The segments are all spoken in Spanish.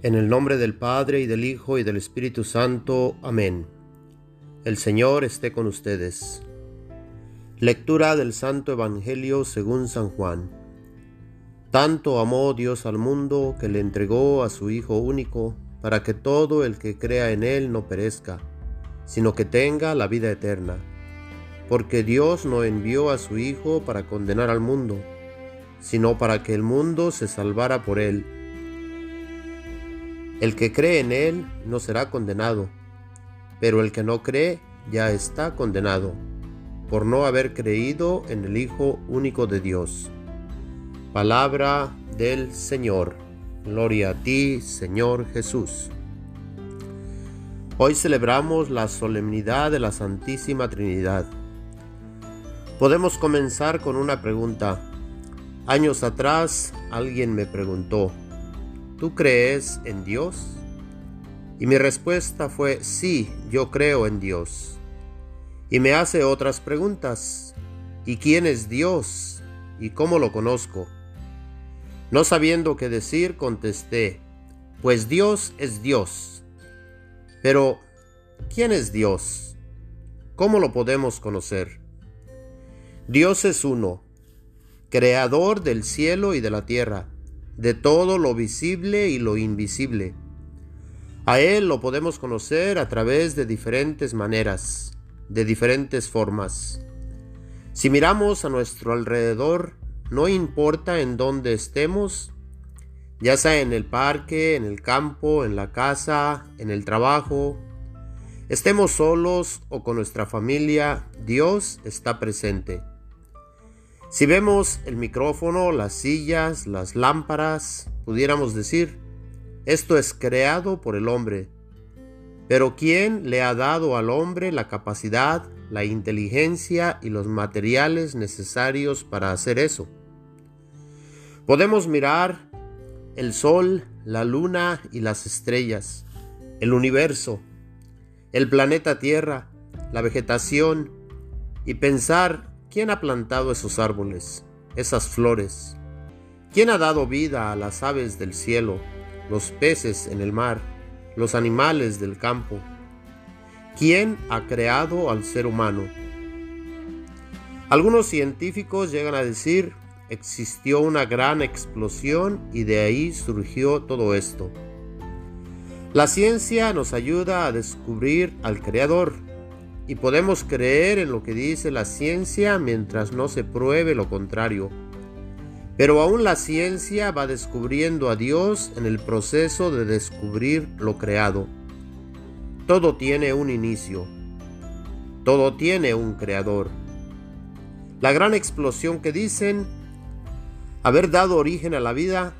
En el nombre del Padre y del Hijo y del Espíritu Santo. Amén. El Señor esté con ustedes. Lectura del Santo Evangelio según San Juan. Tanto amó Dios al mundo que le entregó a su Hijo único, para que todo el que crea en Él no perezca, sino que tenga la vida eterna. Porque Dios no envió a su Hijo para condenar al mundo, sino para que el mundo se salvara por Él. El que cree en Él no será condenado, pero el que no cree ya está condenado, por no haber creído en el Hijo único de Dios. Palabra del Señor. Gloria a ti, Señor Jesús. Hoy celebramos la solemnidad de la Santísima Trinidad. Podemos comenzar con una pregunta. Años atrás alguien me preguntó, ¿tú crees en Dios? Y mi respuesta fue, sí, yo creo en Dios. Y me hace otras preguntas. ¿Y quién es Dios? ¿Y cómo lo conozco? No sabiendo qué decir, contesté, pues Dios es Dios. Pero, ¿quién es Dios? ¿Cómo lo podemos conocer? Dios es uno, creador del cielo y de la tierra de todo lo visible y lo invisible. A Él lo podemos conocer a través de diferentes maneras, de diferentes formas. Si miramos a nuestro alrededor, no importa en dónde estemos, ya sea en el parque, en el campo, en la casa, en el trabajo, estemos solos o con nuestra familia, Dios está presente. Si vemos el micrófono, las sillas, las lámparas, pudiéramos decir, esto es creado por el hombre. Pero ¿quién le ha dado al hombre la capacidad, la inteligencia y los materiales necesarios para hacer eso? Podemos mirar el sol, la luna y las estrellas, el universo, el planeta Tierra, la vegetación, y pensar ¿Quién ha plantado esos árboles, esas flores? ¿Quién ha dado vida a las aves del cielo, los peces en el mar, los animales del campo? ¿Quién ha creado al ser humano? Algunos científicos llegan a decir, existió una gran explosión y de ahí surgió todo esto. La ciencia nos ayuda a descubrir al Creador, y podemos creer en lo que dice la ciencia mientras no se pruebe lo contrario. Pero aún la ciencia va descubriendo a Dios en el proceso de descubrir lo creado. Todo tiene un inicio. Todo tiene un creador. La gran explosión que dicen haber dado origen a la vida,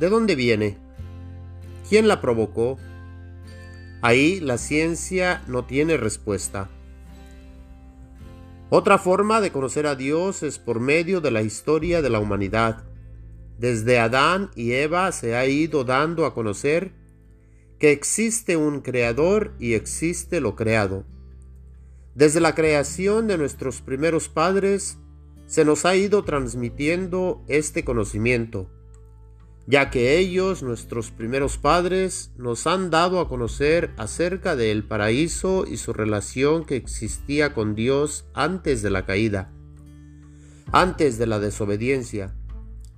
¿de dónde viene? ¿Quién la provocó? Ahí la ciencia no tiene respuesta. Otra forma de conocer a Dios es por medio de la historia de la humanidad. Desde Adán y Eva se ha ido dando a conocer que existe un creador y existe lo creado. Desde la creación de nuestros primeros padres se nos ha ido transmitiendo este conocimiento ya que ellos, nuestros primeros padres, nos han dado a conocer acerca del paraíso y su relación que existía con Dios antes de la caída, antes de la desobediencia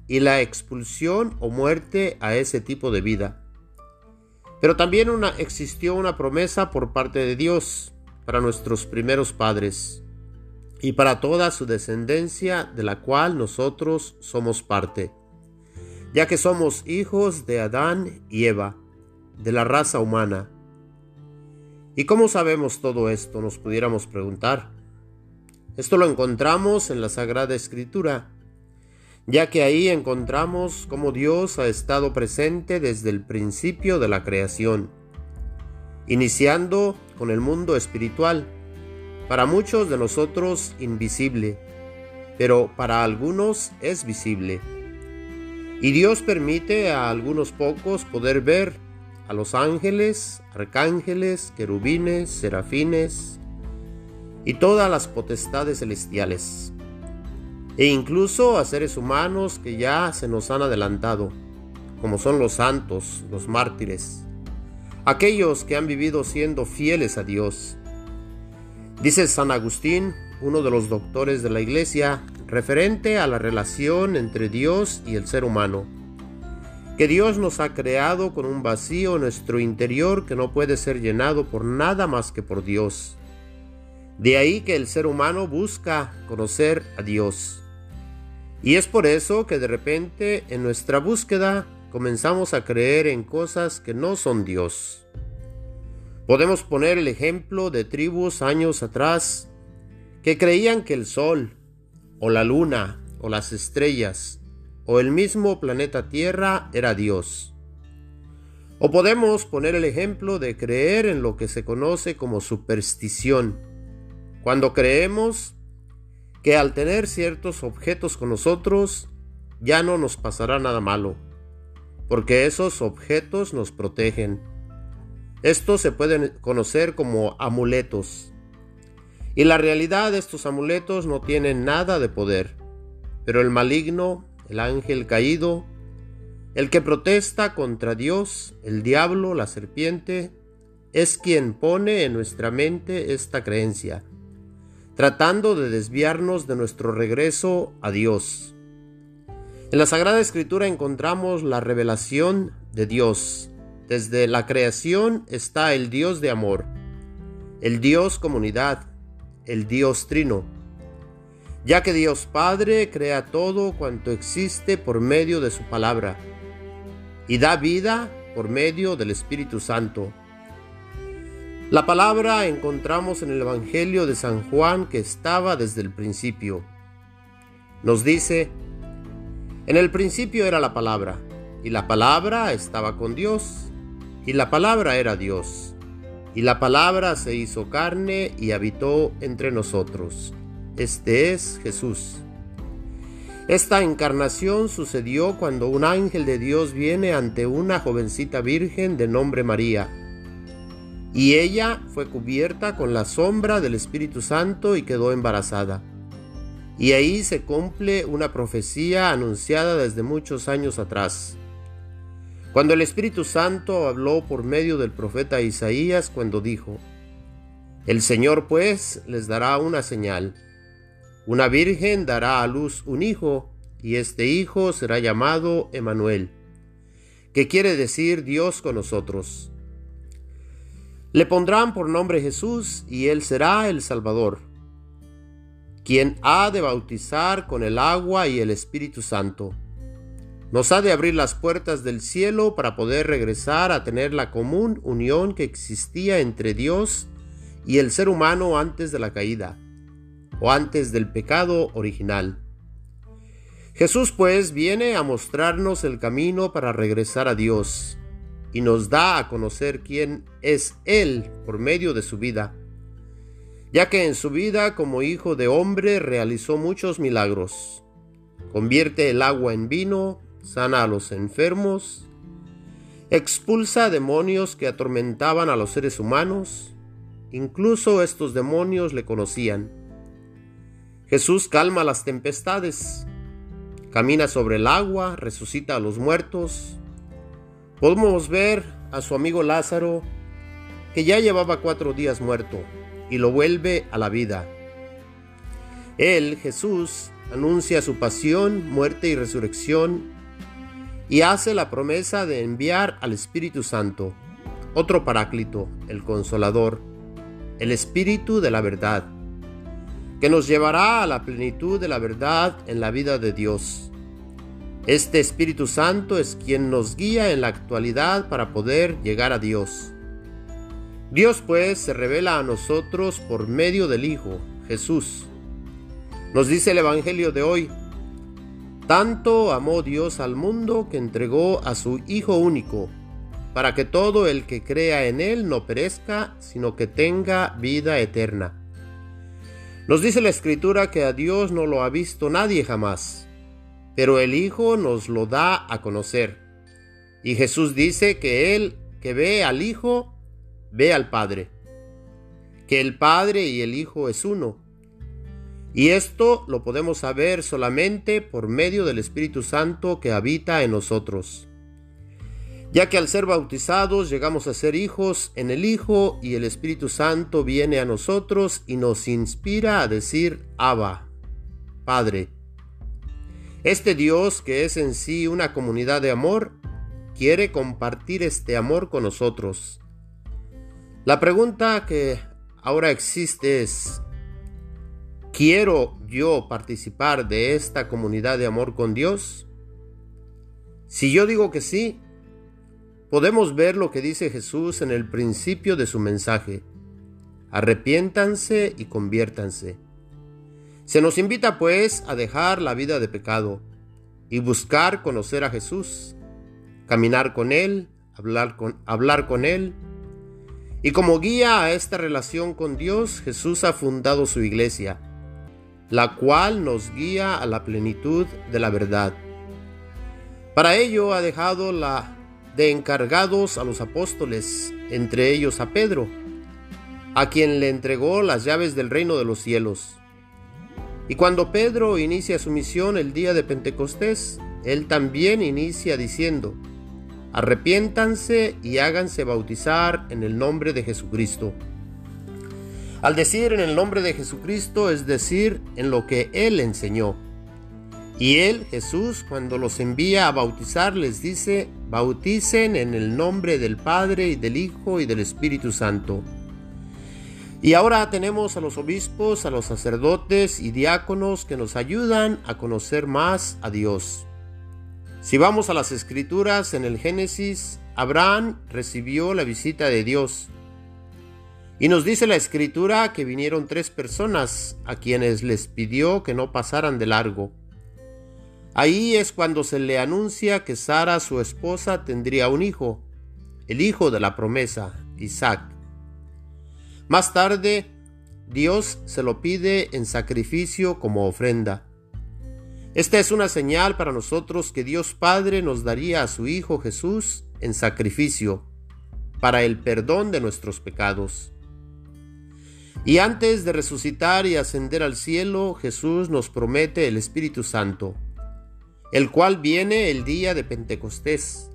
y la expulsión o muerte a ese tipo de vida. Pero también existió una promesa por parte de Dios para nuestros primeros padres y para toda su descendencia de la cual nosotros somos parte ya que somos hijos de Adán y Eva, de la raza humana. ¿Y cómo sabemos todo esto? Nos pudiéramos preguntar. Esto lo encontramos en la Sagrada Escritura, ya que ahí encontramos cómo Dios ha estado presente desde el principio de la creación, iniciando con el mundo espiritual, para muchos de nosotros invisible, pero para algunos es visible. Y Dios permite a algunos pocos poder ver a los ángeles, arcángeles, querubines, serafines y todas las potestades celestiales, e incluso a seres humanos que ya se nos han adelantado, como son los santos, los mártires, aquellos que han vivido siendo fieles a Dios. Dice San Agustín, uno de los doctores de la Iglesia, referente a la relación entre Dios y el ser humano, que Dios nos ha creado con un vacío en nuestro interior que no puede ser llenado por nada más que por Dios. De ahí que el ser humano busca conocer a Dios. Y es por eso que de repente en nuestra búsqueda comenzamos a creer en cosas que no son Dios. Podemos poner el ejemplo de tribus años atrás que creían que el sol, o la luna, o las estrellas, o el mismo planeta Tierra era Dios. O podemos poner el ejemplo de creer en lo que se conoce como superstición cuando creemos que al tener ciertos objetos con nosotros ya no nos pasará nada malo, porque esos objetos nos protegen. Estos se pueden conocer como amuletos. Y la realidad estos amuletos no tienen nada de poder, pero el maligno, el ángel caído, el que protesta contra Dios, el diablo, la serpiente, es quien pone en nuestra mente esta creencia tratando de desviarnos de nuestro regreso a Dios. En la Sagrada Escritura encontramos la revelación de Dios. Desde la creación está el Dios de amor, el Dios comunidad, el Dios trino, ya que Dios Padre crea todo cuanto existe por medio de su palabra y da vida por medio del Espíritu Santo. La palabra encontramos en el Evangelio de San Juan que estaba desde el principio. Nos dice, en el principio era la palabra, y la palabra estaba con Dios, y la palabra era Dios, y la palabra se hizo carne y habitó entre nosotros. Este es Jesús. Esta encarnación sucedió cuando un ángel de Dios viene ante una jovencita virgen de nombre María y ella fue cubierta con la sombra del Espíritu Santo y quedó embarazada. Y ahí se cumple una profecía anunciada desde muchos años atrás. Cuando el Espíritu Santo habló por medio del profeta Isaías cuando dijo, El Señor pues les dará una señal. Una virgen dará a luz un hijo, y este hijo será llamado Emanuel, que quiere decir Dios con nosotros. Le pondrán por nombre Jesús y él será el Salvador, quien ha de bautizar con el agua y el Espíritu Santo. Nos ha de abrir las puertas del cielo para poder regresar a tener la común unión que existía entre Dios y el ser humano antes de la caída o antes del pecado original. Jesús pues viene a mostrarnos el camino para regresar a Dios y nos da a conocer quién es Él por medio de su vida, ya que en su vida como hijo de hombre realizó muchos milagros. Convierte el agua en vino, sana a los enfermos, expulsa demonios que atormentaban a los seres humanos, incluso estos demonios le conocían. Jesús calma las tempestades, camina sobre el agua, resucita a los muertos, Podemos ver a su amigo Lázaro, que ya llevaba cuatro días muerto, y lo vuelve a la vida. Él, Jesús, anuncia su pasión, muerte y resurrección, y hace la promesa de enviar al Espíritu Santo, otro paráclito, el consolador, el Espíritu de la verdad, que nos llevará a la plenitud de la verdad en la vida de Dios. Este Espíritu Santo es quien nos guía en la actualidad para poder llegar a Dios. Dios pues se revela a nosotros por medio del Hijo, Jesús. Nos dice el Evangelio de hoy, tanto amó Dios al mundo que entregó a su Hijo único, para que todo el que crea en Él no perezca, sino que tenga vida eterna. Nos dice la Escritura que a Dios no lo ha visto nadie jamás pero el Hijo nos lo da a conocer. Y Jesús dice que Él que ve al Hijo, ve al Padre, que el Padre y el Hijo es uno. Y esto lo podemos saber solamente por medio del Espíritu Santo que habita en nosotros. ya que al ser bautizados llegamos a ser hijos en el Hijo y el Espíritu Santo viene a nosotros y nos inspira a decir Abba, Padre. Este Dios, que es en sí una comunidad de amor, quiere compartir este amor con nosotros. La pregunta que ahora existe es, ¿quiero yo participar de esta comunidad de amor con Dios? Si yo digo que sí, podemos ver lo que dice Jesús en el principio de su mensaje. Arrepiéntanse y conviértanse. Se nos invita pues a dejar la vida de pecado y buscar conocer a Jesús, caminar con Él, hablar con, hablar con Él. Y como guía a esta relación con Dios, Jesús ha fundado su iglesia, la cual nos guía a la plenitud de la verdad. Para ello ha dejado la de encargados a los apóstoles, entre ellos a Pedro, a quien le entregó las llaves del reino de los cielos. Y cuando Pedro inicia su misión el día de Pentecostés, él también inicia diciendo, arrepiéntanse y háganse bautizar en el nombre de Jesucristo. Al decir en el nombre de Jesucristo es decir en lo que Él enseñó. Y Él, Jesús, cuando los envía a bautizar, les dice, bauticen en el nombre del Padre y del Hijo y del Espíritu Santo. Y ahora tenemos a los obispos, a los sacerdotes y diáconos que nos ayudan a conocer más a Dios. Si vamos a las escrituras en el Génesis, Abraham recibió la visita de Dios. Y nos dice la escritura que vinieron tres personas a quienes les pidió que no pasaran de largo. Ahí es cuando se le anuncia que Sara, su esposa, tendría un hijo, el hijo de la promesa, Isaac. Más tarde, Dios se lo pide en sacrificio como ofrenda. Esta es una señal para nosotros que Dios Padre nos daría a su Hijo Jesús en sacrificio para el perdón de nuestros pecados. Y antes de resucitar y ascender al cielo, Jesús nos promete el Espíritu Santo el cual viene el día de Pentecostés.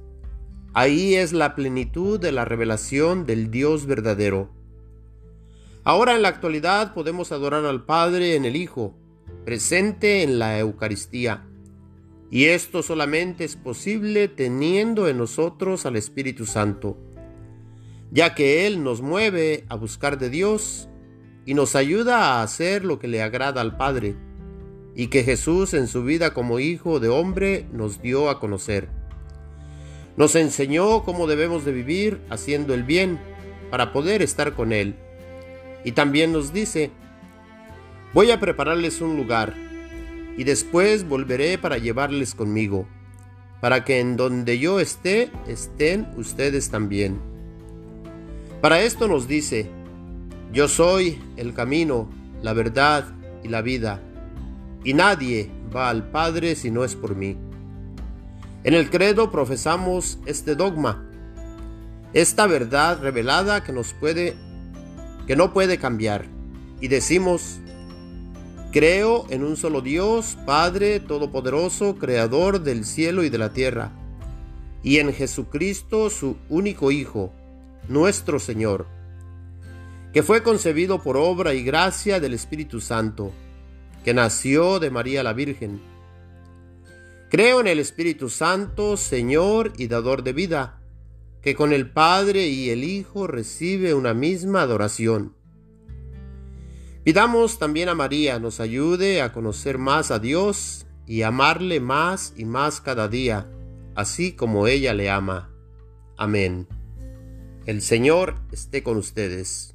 Ahí es la plenitud de la revelación del Dios verdadero. Ahora en la actualidad podemos adorar al Padre en el Hijo, presente en la Eucaristía. Y esto solamente es posible teniendo en nosotros al Espíritu Santo, ya que Él nos mueve a buscar de Dios y nos ayuda a hacer lo que le agrada al Padre y que Jesús en su vida como hijo de hombre nos dio a conocer. Nos enseñó cómo debemos de vivir haciendo el bien para poder estar con Él. Y también nos dice, voy a prepararles un lugar y después volveré para llevarles conmigo, para que en donde yo esté, estén ustedes también. Para esto nos dice, yo soy el camino, la verdad y la vida y nadie va al Padre si no es por mí. En el credo profesamos este dogma, esta verdad revelada que nos puede que no puede cambiar y decimos Creo en un solo Dios, Padre todopoderoso, creador del cielo y de la tierra, y en Jesucristo, su único Hijo, nuestro Señor, que fue concebido por obra y gracia del Espíritu Santo que nació de María la Virgen. Creo en el Espíritu Santo, Señor y dador de vida, que con el Padre y el Hijo recibe una misma adoración. Pidamos también a María nos ayude a conocer más a Dios y amarle más y más cada día, así como ella le ama. Amén. El Señor esté con ustedes.